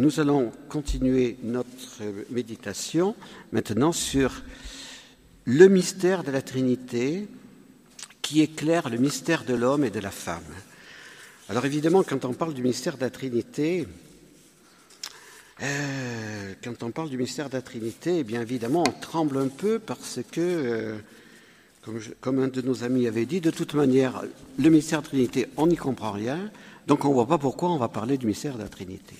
Nous allons continuer notre méditation maintenant sur le mystère de la Trinité qui éclaire le mystère de l'homme et de la femme. Alors évidemment, quand on parle du mystère de la Trinité, euh, quand on parle du mystère de la Trinité, eh bien évidemment, on tremble un peu parce que, euh, comme, comme, un de nos amis avait dit, de toute manière, le mystère de la Trinité, on n'y comprend rien, donc on ne voit pas pourquoi on va parler du mystère de la Trinité.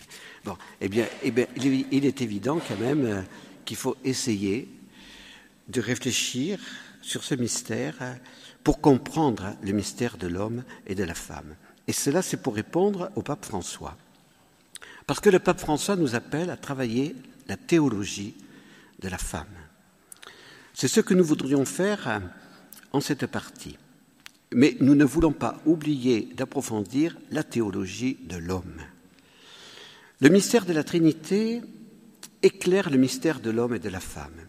Bon, eh bien, eh il est évident quand même euh, qu'il faut essayer de réfléchir sur ce mystère euh, pour comprendre le mystère de l'homme et de la femme. Et cela, c'est pour répondre au pape François. Parce que le pape François nous appelle à travailler la théologie de la femme. C'est ce que nous voudrions faire euh, en cette partie. Mais nous ne voulons pas oublier d'approfondir la théologie de l'homme. Le mystère de la Trinité éclaire le mystère de l'homme et de la femme.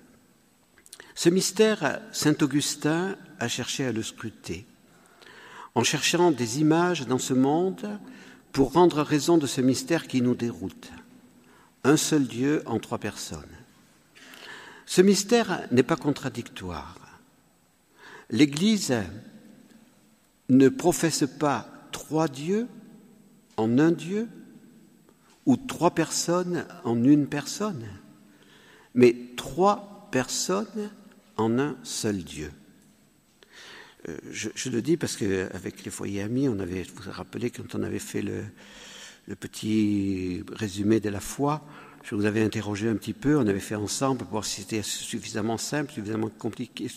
Ce mystère, Saint Augustin a cherché à le scruter, en cherchant des images dans ce monde pour rendre raison de ce mystère qui nous déroute. Un seul Dieu en trois personnes. Ce mystère n'est pas contradictoire. L'Église ne professe pas trois dieux en un Dieu, ou trois personnes en une personne, mais trois personnes en un seul Dieu. Euh, je, le dis parce qu'avec les foyers amis, on avait, vous vous rappelez, quand on avait fait le petit résumé de la foi, je vous avais interrogé un petit peu, on avait fait ensemble pour voir si c'était suffisamment simple, suffisamment compliqué,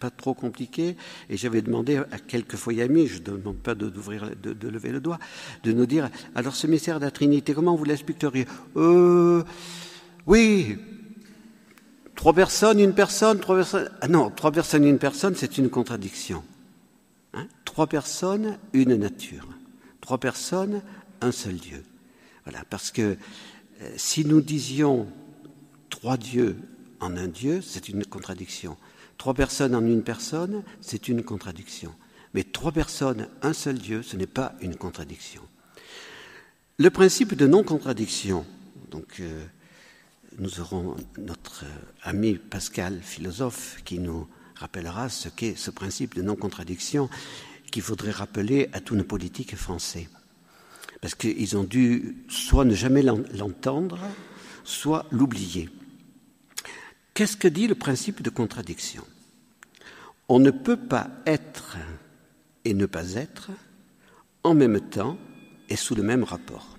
pas trop compliqué, et j'avais demandé à quelques foyers amis, je ne demande pas de, de, lever le doigt, de nous dire, alors ce mystère de la Trinité, comment vous l'expliqueriez? Euh, Oui, trois personnes, une personne, trois personnes. Ah non, trois personnes, une personne, c'est une contradiction. Hein? Trois personnes, une nature. Trois personnes, un seul Dieu. Voilà, parce que si nous disions trois dieux en un Dieu, c'est une contradiction. Trois personnes en une personne, c'est une contradiction. Mais trois personnes, un seul Dieu, ce n'est pas une contradiction. Le principe de non-contradiction, donc euh, nous aurons notre ami Pascal, philosophe, qui nous rappellera ce qu'est ce principe de non-contradiction qu'il faudrait rappeler à tous nos politiques français parce qu'ils ont dû soit ne jamais l'entendre, soit l'oublier. Qu'est-ce que dit le principe de contradiction? On ne peut pas être et ne pas être en même temps et sous le même rapport.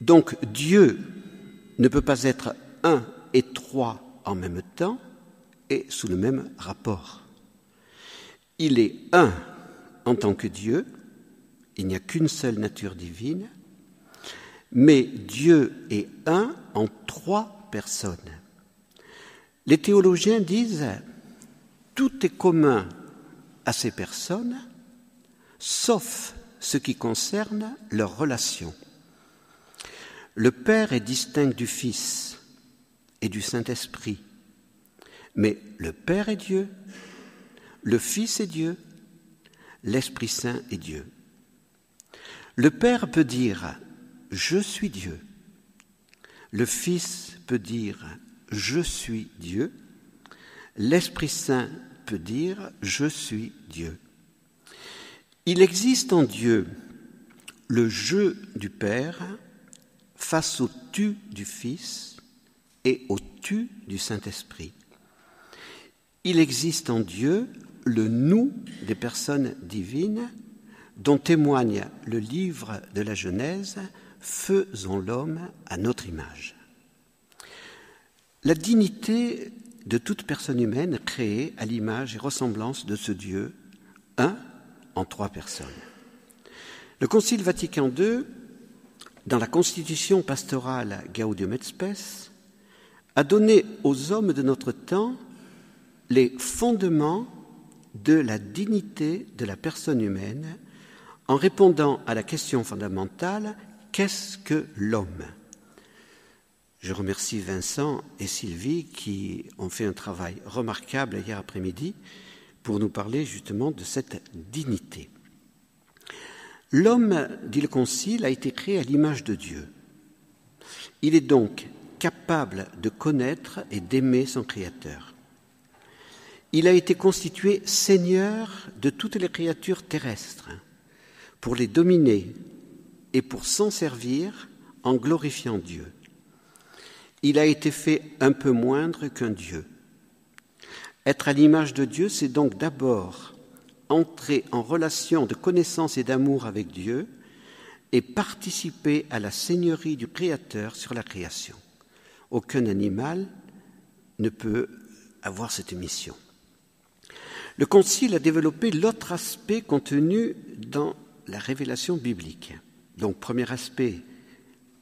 Donc Dieu ne peut pas être un et trois en même temps et sous le même rapport. Il est un en tant que Dieu, il n'y a qu'une seule nature divine, mais Dieu est un en trois personnes. Les théologiens disent tout est commun à ces personnes, sauf ce qui concerne leur relation. Le Père est distinct du Fils et du Saint-Esprit, mais le Père est Dieu, le Fils est Dieu, l'Esprit Saint est Dieu. Le Père peut dire Je suis Dieu. Le Fils peut dire Je suis Dieu. L'Esprit Saint peut dire Je suis Dieu. Il existe en Dieu le je du Père face au tu du Fils et au tu du Saint-Esprit. Il existe en Dieu le nous des personnes divines dont témoigne le livre de la Genèse, Faisons l'homme à notre image. La dignité de toute personne humaine créée à l'image et ressemblance de ce Dieu, un en trois personnes. Le Concile Vatican II, dans la constitution pastorale Gaudium et Spes, a donné aux hommes de notre temps les fondements de la dignité de la personne humaine en répondant à la question fondamentale qu'est-ce que l'homme? Je remercie Vincent et Sylvie qui ont fait un travail remarquable hier après-midi pour nous parler justement de cette dignité. L'homme, dit le Concile, a été créé à l'image de Dieu. Il est donc capable de connaître et d'aimer son Créateur. Il a été constitué Seigneur de toutes les créatures terrestres pour les dominer et pour s'en servir en glorifiant Dieu. Il a été fait un peu moindre qu'un Dieu. Être à l'image de Dieu, c'est donc d'abord entrer en relation de connaissance et d'amour avec Dieu et participer à la seigneurie du Créateur sur la création. Aucun animal ne peut avoir cette mission. Le Concile a développé l'autre aspect contenu dans la révélation biblique. Donc, premier aspect,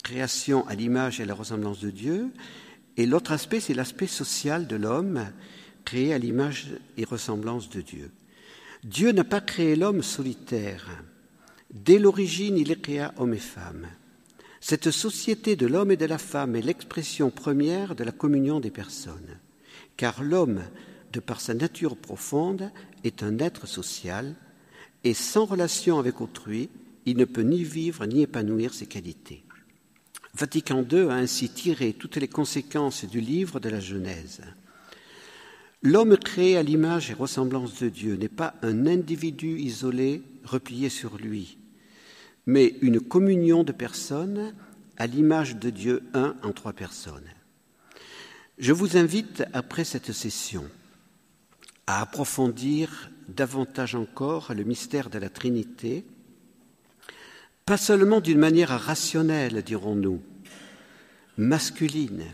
création à l'image et à la ressemblance de Dieu. Et l'autre aspect, c'est l'aspect social de l'homme, créé à l'image et ressemblance de Dieu. Dieu n'a pas créé l'homme solitaire. Dès l'origine, il créa homme et femme. Cette société de l'homme et de la femme est l'expression première de la communion des personnes, car l'homme, de par sa nature profonde, est un être social, et sans relation avec autrui, il ne peut ni vivre ni épanouir ses qualités. Vatican II a ainsi tiré toutes les conséquences du livre de la Genèse. L'homme créé à l'image et ressemblance de Dieu n'est pas un individu isolé, replié sur lui, mais une communion de personnes à l'image de Dieu un en trois personnes. Je vous invite, après cette session, à approfondir davantage encore le mystère de la Trinité, pas seulement d'une manière rationnelle, dirons-nous, masculine,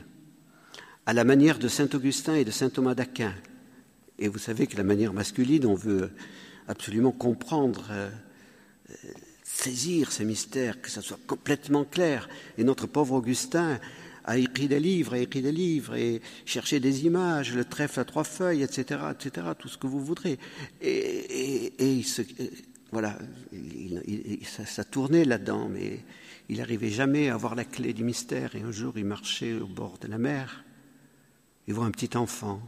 à la manière de saint Augustin et de saint Thomas d'Aquin. Et vous savez que la manière masculine, on veut absolument comprendre, euh, saisir ces mystères, que ça soit complètement clair. Et notre pauvre Augustin a écrit des livres, a écrit des livres, et cherché des images, le trèfle à trois feuilles, etc., etc., tout ce que vous voudrez. Et, il se, voilà, ça, ça, tournait là-dedans, mais il n'arrivait jamais à avoir la clé du mystère. Et un jour, il marchait au bord de la mer, il voit un petit enfant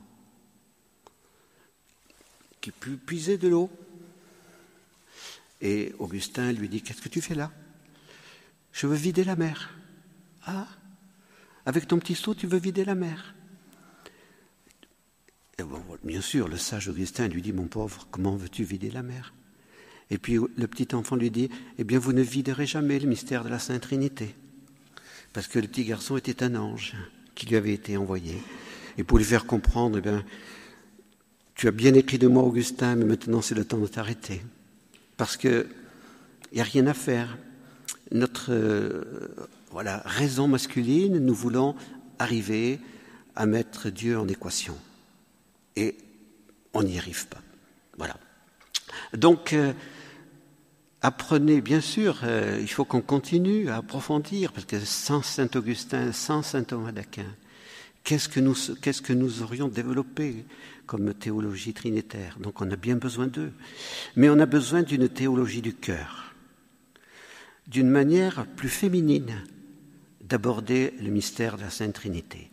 qui puisait de l'eau. Et Augustin lui dit, qu'est-ce que tu fais là? Je veux vider la mer. Ah, avec ton petit seau, tu veux vider la mer Bien sûr, le sage Augustin lui dit, mon pauvre, comment veux-tu vider la mer? Et puis le petit enfant lui dit, eh bien, vous ne viderez jamais le mystère de la Sainte Trinité. Parce que le petit garçon était un ange qui lui avait été envoyé. Et pour lui faire comprendre, eh bien, tu as bien écrit de moi, Augustin, mais maintenant c'est le temps de t'arrêter. Parce qu'il n'y a rien à faire. Notre euh, voilà, raison masculine, nous voulons arriver à mettre Dieu en équation. Et on n'y arrive pas. Voilà. Donc, euh, apprenez, bien sûr, euh, il faut qu'on continue à approfondir, parce que sans Saint Augustin, sans Saint Thomas d'Aquin, qu'est-ce que, nous, qu'est-ce que nous aurions développé comme théologie trinitaire? Donc on a bien besoin d'eux. Mais on a besoin d'une théologie du cœur, d'une manière plus féminine d'aborder le mystère de la Sainte Trinité.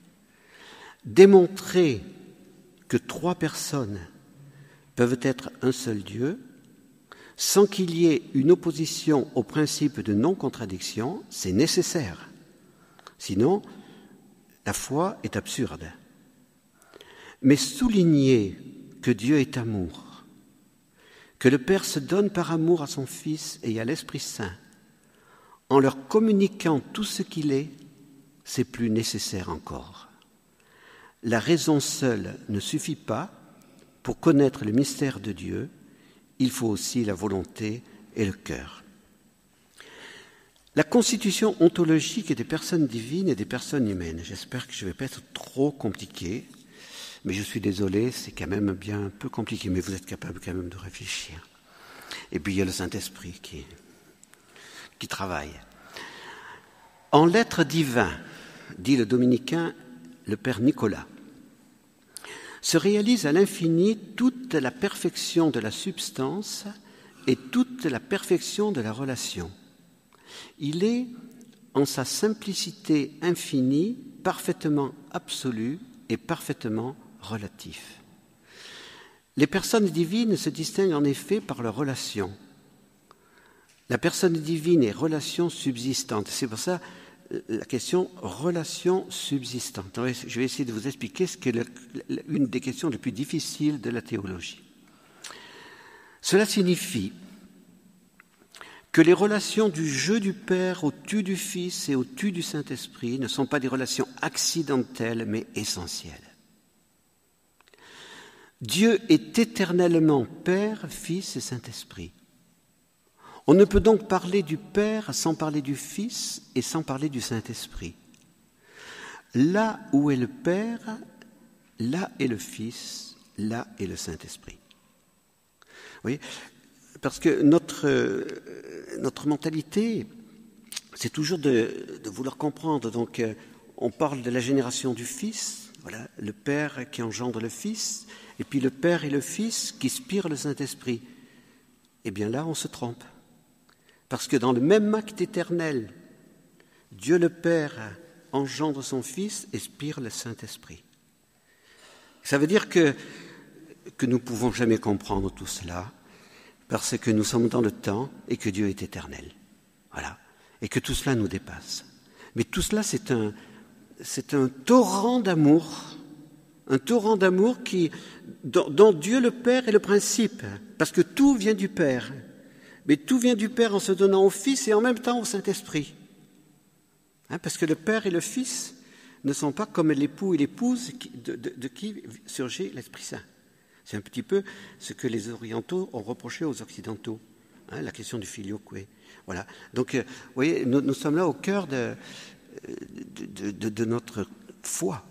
Démontrer que trois personnes peuvent être un seul Dieu, sans qu'il y ait une opposition au principe de non-contradiction, c'est nécessaire. Sinon, la foi est absurde mais souligner que Dieu est amour, que le Père se donne par amour à son Fils et à l'Esprit Saint, en leur communiquant tout ce qu'il est, c'est plus nécessaire encore. La raison seule ne suffit pas pour connaître le mystère de Dieu, il faut aussi la volonté et le cœur. La constitution ontologique des personnes divines et des personnes humaines. J'espère que je ne vais pas être trop compliqué. Mais je suis désolé, c'est quand même bien un peu compliqué, mais vous êtes capable quand même de réfléchir. Et puis il y a le Saint-Esprit qui, qui. En lettres divins, dit le dominicain, le Père Nicolas, se réalise à l'infini toute la perfection de la substance et toute la perfection de la relation. Il est, en sa simplicité infinie, parfaitement absolu et parfaitement relatif. Les personnes divines se distinguent en effet par leur relation. La personne divine est relation subsistante. C'est pour ça, la question relation subsistante. Je vais essayer de vous expliquer ce qui est une des questions les plus difficiles de la théologie. Cela signifie que les relations du jeu du Père au tu du Fils et au tu du Saint-Esprit ne sont pas des relations accidentelles mais essentielles. Dieu est éternellement Père, Fils et Saint-Esprit. On ne peut donc parler du Père sans parler du Fils et sans parler du Saint-Esprit. Là où est le Père, là est le Fils, là est le Saint-Esprit. Voyez Parce que notre, euh, notre mentalité, c'est toujours de, vouloir comprendre. Donc, euh, on parle de la génération du Fils, voilà, le Père qui engendre le Fils, et puis le Père et le Fils qui spirent le Saint-Esprit. Eh bien là, on se trompe. Parce que dans le même acte éternel, Dieu le Père engendre son Fils et spire le Saint-Esprit. Ça veut dire que, nous ne pouvons jamais comprendre tout cela, parce que nous sommes dans le temps et que Dieu est éternel. Voilà. Et que tout cela nous dépasse. Mais tout cela, c'est un, torrent d'amour, un torrent d'amour dont Dieu le Père est le principe, parce que tout vient du Père. Mais tout vient du Père en se donnant au Fils et en même temps au Saint-Esprit. Hein, parce que le Père et le Fils ne sont pas comme l'époux et l'épouse de, qui surgit l'Esprit Saint. C'est un petit peu ce que les orientaux ont reproché aux occidentaux, hein, la question du filioque. Voilà. Donc, euh, vous voyez, nous, sommes là au cœur de, de notre foi.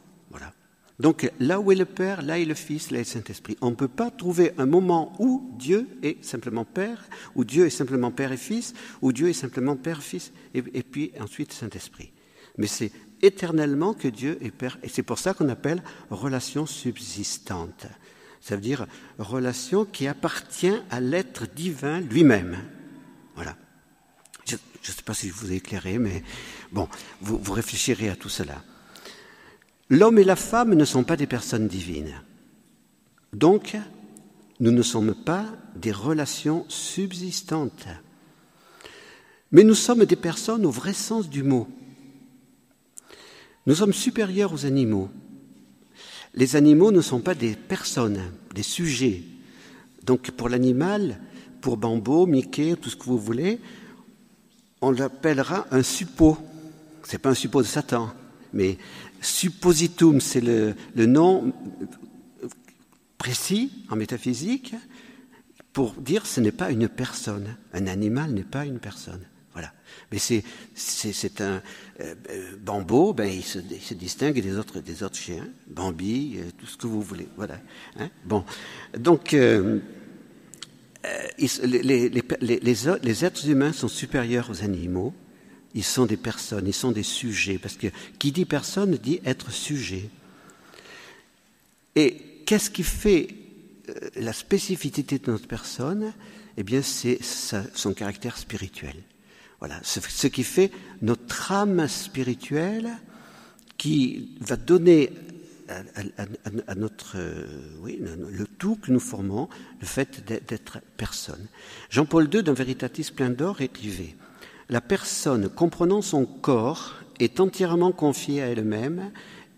Donc là où est le Père, là est le Fils, là est le Saint-Esprit. On ne peut pas trouver un moment où Dieu est simplement Père, où Dieu est simplement Père et Fils, où Dieu est simplement Père, Fils, et, puis ensuite Saint-Esprit. Mais c'est éternellement que Dieu est Père, et c'est pour ça qu'on appelle relation subsistante. Ça veut dire relation qui appartient à l'être divin lui-même. Voilà. Je ne sais pas si je vous ai éclairé, mais bon, vous réfléchirez à tout cela. L'homme et la femme ne sont pas des personnes divines. Donc, nous ne sommes pas des relations subsistantes. Mais nous sommes des personnes au vrai sens du mot. Nous sommes supérieurs aux animaux. Les animaux ne sont pas des personnes, des sujets. Donc pour l'animal, pour Bambo, Mickey, tout ce que vous voulez, on l'appellera un suppôt. Ce n'est pas un suppôt de Satan, mais Suppositum, c'est le, nom précis en métaphysique pour dire ce n'est pas une personne. Un animal n'est pas une personne. Voilà. Mais c'est, c'est, un euh, bambo, ben, il, se, distingue des autres, des autres chiens, Bambi, euh, tout ce que vous voulez. Voilà. Hein. bon. Donc, euh, les, les êtres humains sont supérieurs aux animaux ils sont des personnes, ils sont des sujets, parce que qui dit personne dit être sujet. Et qu'est-ce qui fait euh, la spécificité de notre personne? Eh bien, c'est son caractère spirituel. Voilà, ce qui fait notre âme spirituelle qui va donner à, notre, euh, oui, le tout que nous formons, le fait d'être personne. Jean-Paul II, dans Veritatis plein d'or, écrivait la personne comprenant son corps est entièrement confiée à elle-même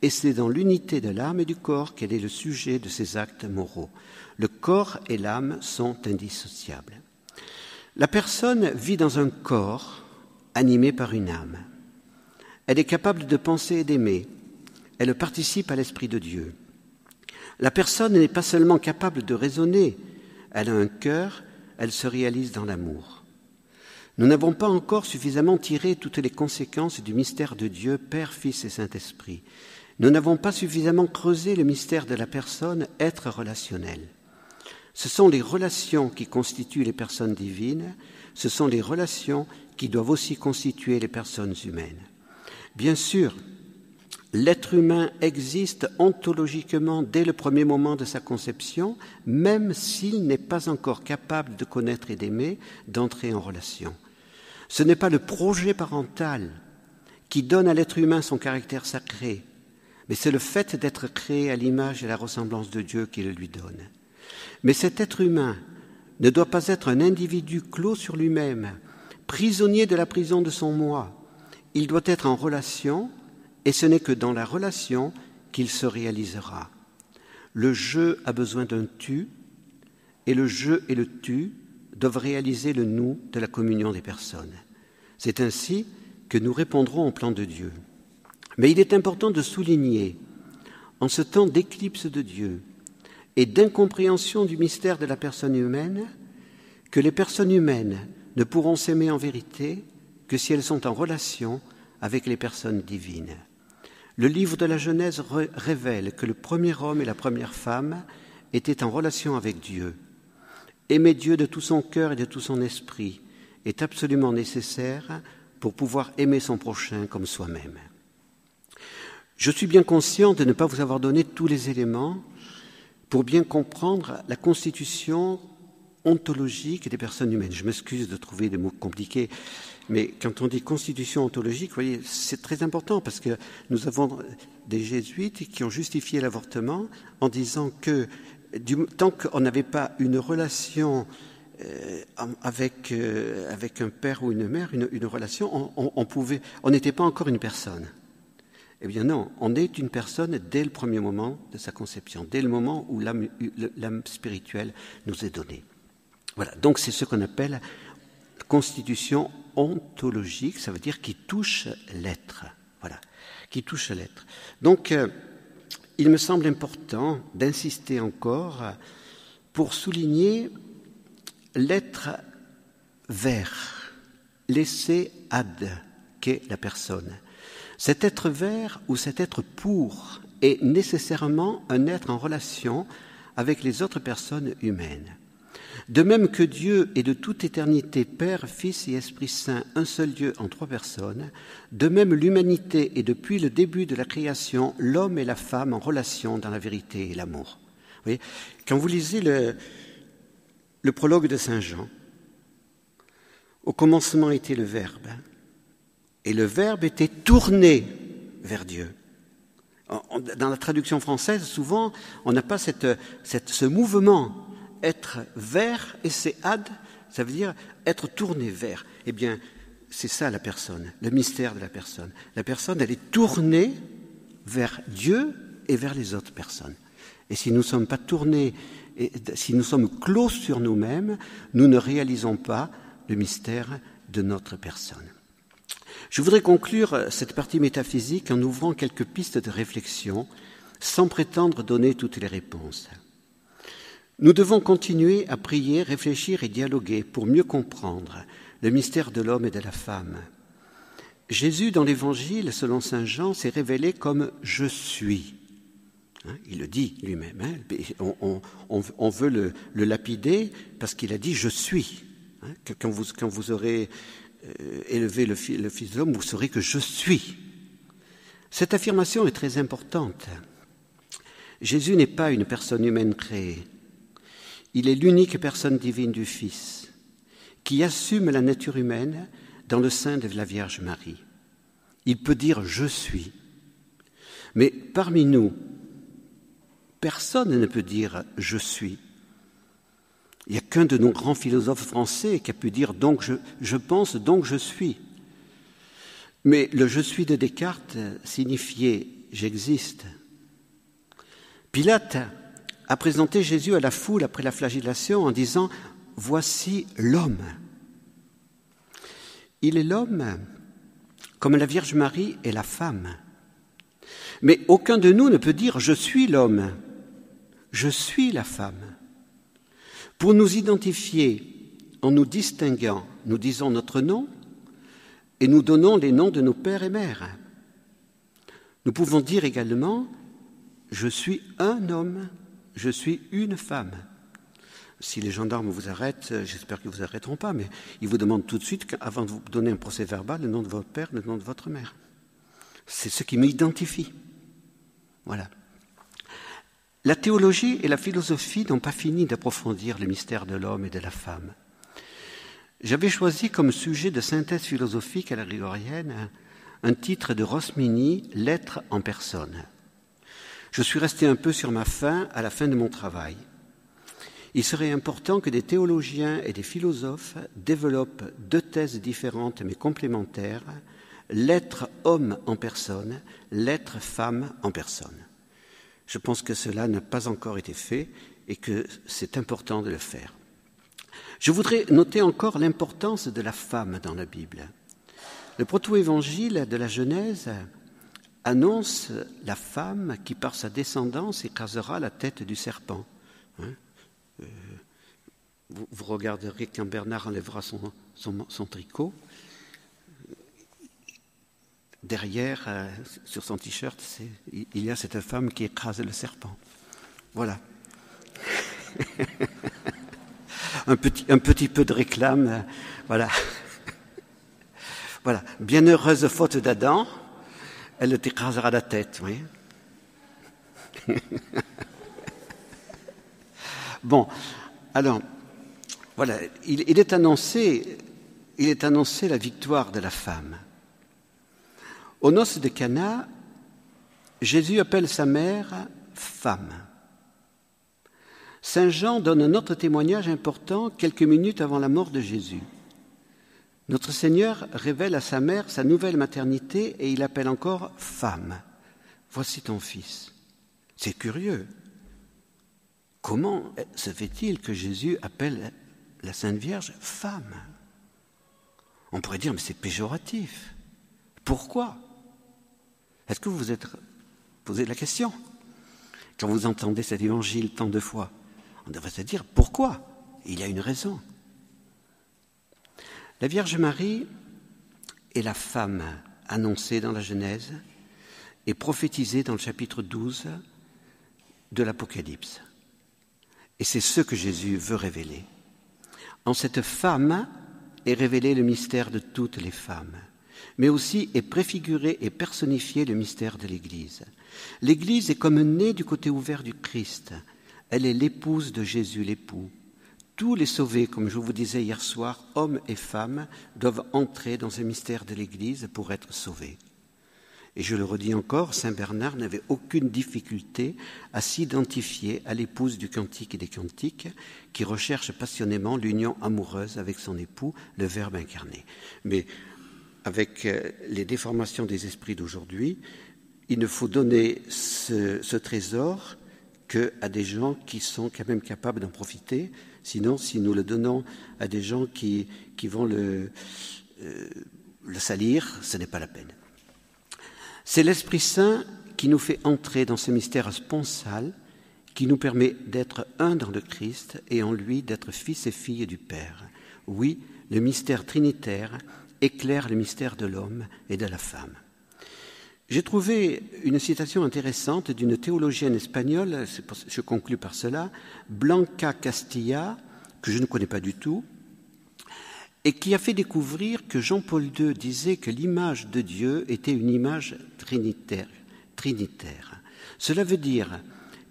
et c'est dans l'unité de l'âme et du corps qu'elle est le sujet de ses actes moraux. Le corps et l'âme sont indissociables. La personne vit dans un corps animé par une âme. Elle est capable de penser et d'aimer. Elle participe à l'Esprit de Dieu. La personne n'est pas seulement capable de raisonner, elle a un cœur, elle se réalise dans l'amour. Nous n'avons pas encore suffisamment tiré toutes les conséquences du mystère de Dieu, Père, Fils et Saint-Esprit. Nous n'avons pas suffisamment creusé le mystère de la personne, être relationnel. Ce sont les relations qui constituent les personnes divines, ce sont les relations qui doivent aussi constituer les personnes humaines. Bien sûr, l'être humain existe ontologiquement dès le premier moment de sa conception, même s'il n'est pas encore capable de connaître et d'aimer, d'entrer en relation. Ce n'est pas le projet parental qui donne à l'être humain son caractère sacré, mais c'est le fait d'être créé à l'image et la ressemblance de Dieu qui le lui donne. Mais cet être humain ne doit pas être un individu clos sur lui-même, prisonnier de la prison de son moi. il doit être en relation, et ce n'est que dans la relation qu'il se réalisera. Le je a besoin d'un tu, et le je et le tu doivent réaliser le nous de la communion des personnes. C'est ainsi que nous répondrons au plan de Dieu. Mais il est important de souligner, en ce temps d'éclipse de Dieu et d'incompréhension du mystère de la personne humaine, que les personnes humaines ne pourront s'aimer en vérité que si elles sont en relation avec les personnes divines. Le livre de la Genèse révèle que le premier homme et la première femme étaient en relation avec Dieu. Aimer Dieu de tout son cœur et de tout son esprit est absolument nécessaire pour pouvoir aimer son prochain comme soi-même. Je suis bien conscient de ne pas vous avoir donné tous les éléments pour bien comprendre la constitution ontologique des personnes humaines. Je m'excuse de trouver des mots compliqués, mais quand on dit constitution ontologique, vous voyez, c'est très important parce que nous avons des jésuites qui ont justifié l'avortement en disant que tant qu'on n'avait pas une relation euh, avec, euh, avec un père ou une mère, une, relation, on, on n'était pas encore une personne. Eh bien non, on est une personne dès le premier moment de sa conception, dès le moment où l'âme spirituelle nous est donnée. Voilà, donc c'est ce qu'on appelle constitution ontologique, ça veut dire qui touche l'être. Voilà, qui touche l'être. Donc, euh, il me semble important d'insister encore pour souligner l'être vert, l'essai ad, qu'est la personne. Cet être vert ou cet être pour est nécessairement un être en relation avec les autres personnes humaines. De même que Dieu est de toute éternité Père, Fils et Esprit Saint, un seul Dieu en trois personnes, de même l'humanité est depuis le début de la création l'homme et la femme en relation dans la vérité et l'amour. Vous quand vous lisez le, prologue de Saint Jean, au commencement était le Verbe, et le Verbe était tourné vers Dieu. Dans la traduction française, souvent, on n'a pas cette, ce mouvement être vers et c'est ad, ça veut dire être tourné vers. Eh bien, c'est ça la personne, le mystère de la personne. La personne, elle est tournée vers Dieu et vers les autres personnes. Et si nous ne sommes pas tournés, si nous sommes clos sur nous-mêmes, nous ne réalisons pas le mystère de notre personne. Je voudrais conclure cette partie métaphysique en ouvrant quelques pistes de réflexion sans prétendre donner toutes les réponses. Nous devons continuer à prier, réfléchir et dialoguer pour mieux comprendre le mystère de l'homme et de la femme. Jésus, dans l'Évangile, selon Saint Jean, s'est révélé comme je suis. Hein, il le dit lui-même. Hein, on, veut le, lapider parce qu'il a dit je suis. Hein, quand, vous, aurez euh, élevé le, le Fils de l'homme, vous saurez que je suis. Cette affirmation est très importante. Jésus n'est pas une personne humaine créée. Il est l'unique personne divine du Fils qui assume la nature humaine dans le sein de la Vierge Marie. Il peut dire je suis. Mais parmi nous, personne ne peut dire je suis. Il n'y a qu'un de nos grands philosophes français qui a pu dire donc je, je pense, donc je suis. Mais le je suis de Descartes signifiait j'existe. Pilate a présenté Jésus à la foule après la flagellation en disant Voici l'homme. Il est l'homme comme la Vierge Marie est la femme. Mais aucun de nous ne peut dire Je suis l'homme, je suis la femme. Pour nous identifier en nous distinguant, nous disons notre nom et nous donnons les noms de nos pères et mères. Nous pouvons dire également Je suis un homme je suis une femme. Si les gendarmes vous arrêtent, euh, j'espère qu'ils ne vous arrêteront pas, mais ils vous demandent tout de suite, avant de vous donner un procès verbal, le nom de votre père, le nom de votre mère. C'est ce qui m'identifie. Voilà. La théologie et la philosophie n'ont pas fini d'approfondir le mystère de l'homme et de la femme. J'avais choisi comme sujet de synthèse philosophique à la grégorienne un titre de Rosmini, L'être en personne je suis resté un peu sur ma faim à la fin de mon travail. Il serait important que des théologiens et des philosophes développent deux thèses différentes mais complémentaires, l'être homme en personne, l'être femme en personne. Je pense que cela n'a pas encore été fait et que c'est important de le faire. Je voudrais noter encore l'importance de la femme dans la Bible. Le proto-évangile de la Genèse annonce la femme qui, par sa descendance, écrasera la tête du serpent. Hein. Euh, vous, regarderez quand Bernard enlèvera son, tricot. Derrière, euh, sur son t-shirt, il y a cette femme qui écrase le serpent. Voilà. un, petit, peu de réclame. Euh, voilà. voilà. Bienheureuse faute d'Adam, elle t'écrasera la tête, oui. bon, alors, voilà, il, est annoncé, il est annoncé la victoire de la femme. Aux noces de Cana, Jésus appelle sa mère femme. Saint Jean donne un autre témoignage important quelques minutes avant la mort de Jésus. Notre Seigneur révèle à sa mère sa nouvelle maternité et il appelle encore femme. Voici ton fils. C'est curieux. Comment se fait-il que Jésus appelle la Sainte Vierge femme? On pourrait dire, mais c'est péjoratif. Pourquoi? Est-ce que vous vous êtes posé la question? Quand vous entendez cet évangile tant de fois On devrait se dire, pourquoi? Il y a une raison. La Vierge Marie est la femme annoncée dans la Genèse et prophétisée dans le chapitre 12 de l'Apocalypse. Et c'est ce que Jésus veut révéler. En cette femme est révélé le mystère de toutes les femmes, mais aussi est préfiguré et personnifié le mystère de l'Église. L'Église est comme née du côté ouvert du Christ. Elle est l'épouse de Jésus, l'époux. Tous les sauvés, comme je vous disais hier soir, hommes et femmes, doivent entrer dans ce mystère de l'Église pour être sauvés. Et je le redis encore, Saint Bernard n'avait aucune difficulté à s'identifier à l'épouse du cantique et des cantiques, qui recherche passionnément l'union amoureuse avec son époux, le Verbe incarné. Mais avec euh, les déformations des esprits d'aujourd'hui, il ne faut donner ce, ce trésor qu'à des gens qui sont quand même capables d'en profiter. Sinon, si nous le donnons à des gens qui, qui vont le, euh, le salir, ce n'est pas la peine. C'est l'Esprit Saint qui nous fait entrer dans ce mystère sponsal, qui nous permet d'être un dans le Christ et en lui d'être fils et filles du Père. Oui, le mystère trinitaire éclaire le mystère de l'homme et de la femme. J'ai trouvé une citation intéressante d'une théologienne espagnole, je conclus par cela, Blanca Castilla, que je ne connais pas du tout, et qui a fait découvrir que Jean-Paul II disait que l'image de Dieu était une image trinitaire. trinitaire. Cela veut dire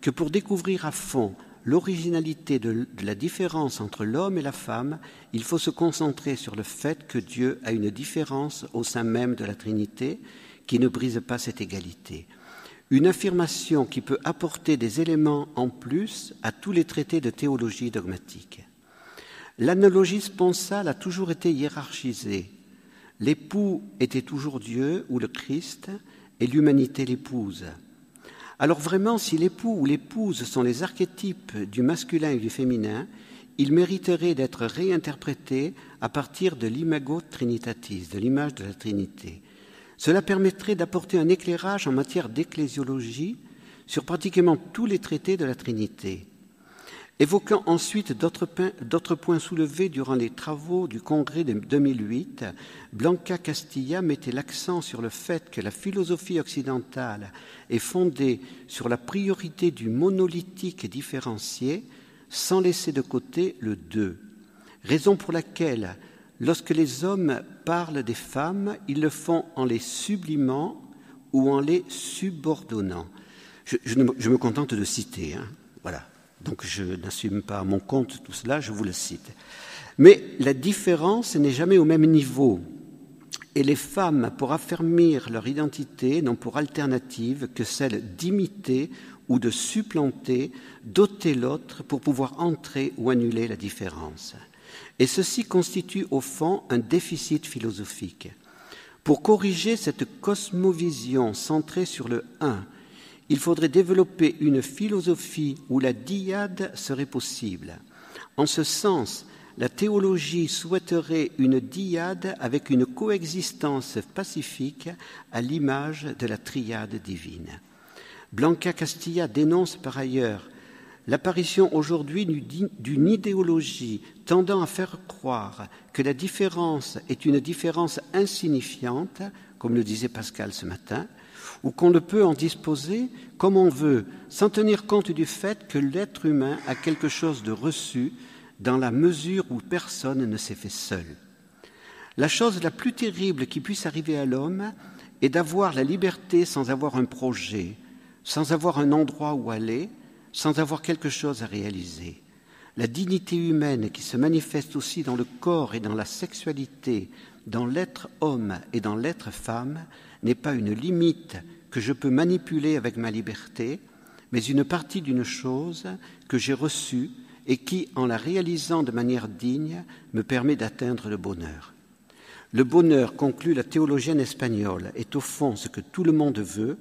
que pour découvrir à fond l'originalité de, la différence entre l'homme et la femme, il faut se concentrer sur le fait que Dieu a une différence au sein même de la Trinité qui ne brise pas cette égalité. Une affirmation qui peut apporter des éléments en plus à tous les traités de théologie dogmatique. L'analogie sponsale a toujours été hiérarchisée. L'époux était toujours Dieu ou le Christ et l'humanité l'épouse. Alors vraiment, si l'époux ou l'épouse sont les archétypes du masculin et du féminin, ils mériteraient d'être réinterprétés à partir de l'imago trinitatis, de l'image de la Trinité. Cela permettrait d'apporter un éclairage en matière d'ecclésiologie sur pratiquement tous les traités de la Trinité. Évoquant ensuite d'autres points soulevés durant les travaux du congrès de 2008, Blanca Castilla mettait l'accent sur le fait que la philosophie occidentale est fondée sur la priorité du monolithique différencié sans laisser de côté le deux. Raison pour laquelle, lorsque les hommes parlent des femmes, ils le font en les sublimant ou en les subordonnant. Je, me, contente de citer. Hein. Voilà. Donc je n'assume pas mon compte tout cela, je vous le cite. Mais la différence n'est jamais au même niveau. Et les femmes, pour affermir leur identité, n'ont pour alternative que celle d'imiter ou de supplanter, doter l'autre pour pouvoir entrer ou annuler la différence. Et ceci constitue au fond un déficit philosophique. Pour corriger cette cosmovision centrée sur le un, il faudrait développer une philosophie où la dyade serait possible. En ce sens, la théologie souhaiterait une dyade avec une coexistence pacifique à l'image de la triade divine. Blanca Castilla dénonce par ailleurs l'apparition aujourd'hui d'une idéologie tendant à faire croire que la différence est une différence insignifiante, comme le disait Pascal ce matin, ou qu'on ne peut en disposer comme on veut, sans tenir compte du fait que l'être humain a quelque chose de reçu dans la mesure où personne ne s'est fait seul. La chose la plus terrible qui puisse arriver à l'homme est d'avoir la liberté sans avoir un projet, sans avoir un endroit où aller, sans avoir quelque chose à réaliser. La dignité humaine qui se manifeste aussi dans le corps et dans la sexualité, dans l'être homme et dans l'être femme, n'est pas une limite que je peux manipuler avec ma liberté, mais une partie d'une chose que j'ai reçue et qui, en la réalisant de manière digne, me permet d'atteindre le bonheur. Le bonheur, conclut la théologienne espagnole, est au fond ce que tout le monde veut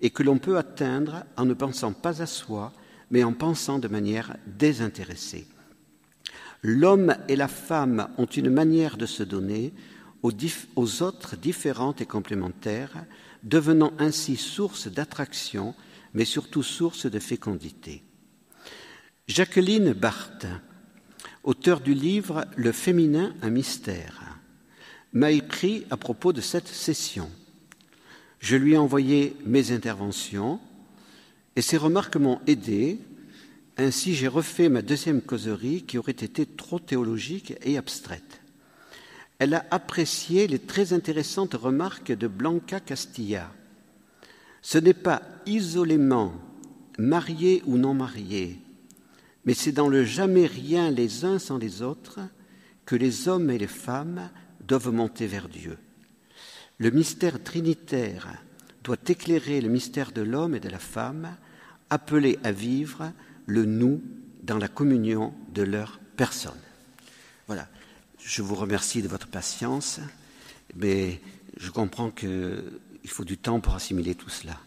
et que l'on peut atteindre en ne pensant pas à soi, mais en pensant de manière désintéressée. L'homme et la femme ont une manière de se donner aux, autres différentes et complémentaires, devenant ainsi source d'attraction, mais surtout source de fécondité. Jacqueline Barthes, auteure du livre Le féminin, un mystère, m'a écrit à propos de cette session. Je lui ai envoyé mes interventions et ses remarques m'ont aidé. Ainsi, j'ai refait ma deuxième causerie qui aurait été trop théologique et abstraite. Elle a apprécié les très intéressantes remarques de Blanca Castilla. Ce n'est pas isolément marié ou non marié, mais c'est dans le jamais rien les uns sans les autres que les hommes et les femmes doivent monter vers Dieu. Le mystère trinitaire doit éclairer le mystère de l'homme et de la femme, appelés à vivre le nous dans la communion de leur personne. Voilà. Je vous remercie de votre patience, mais je comprends qu'il faut du temps pour assimiler tout cela.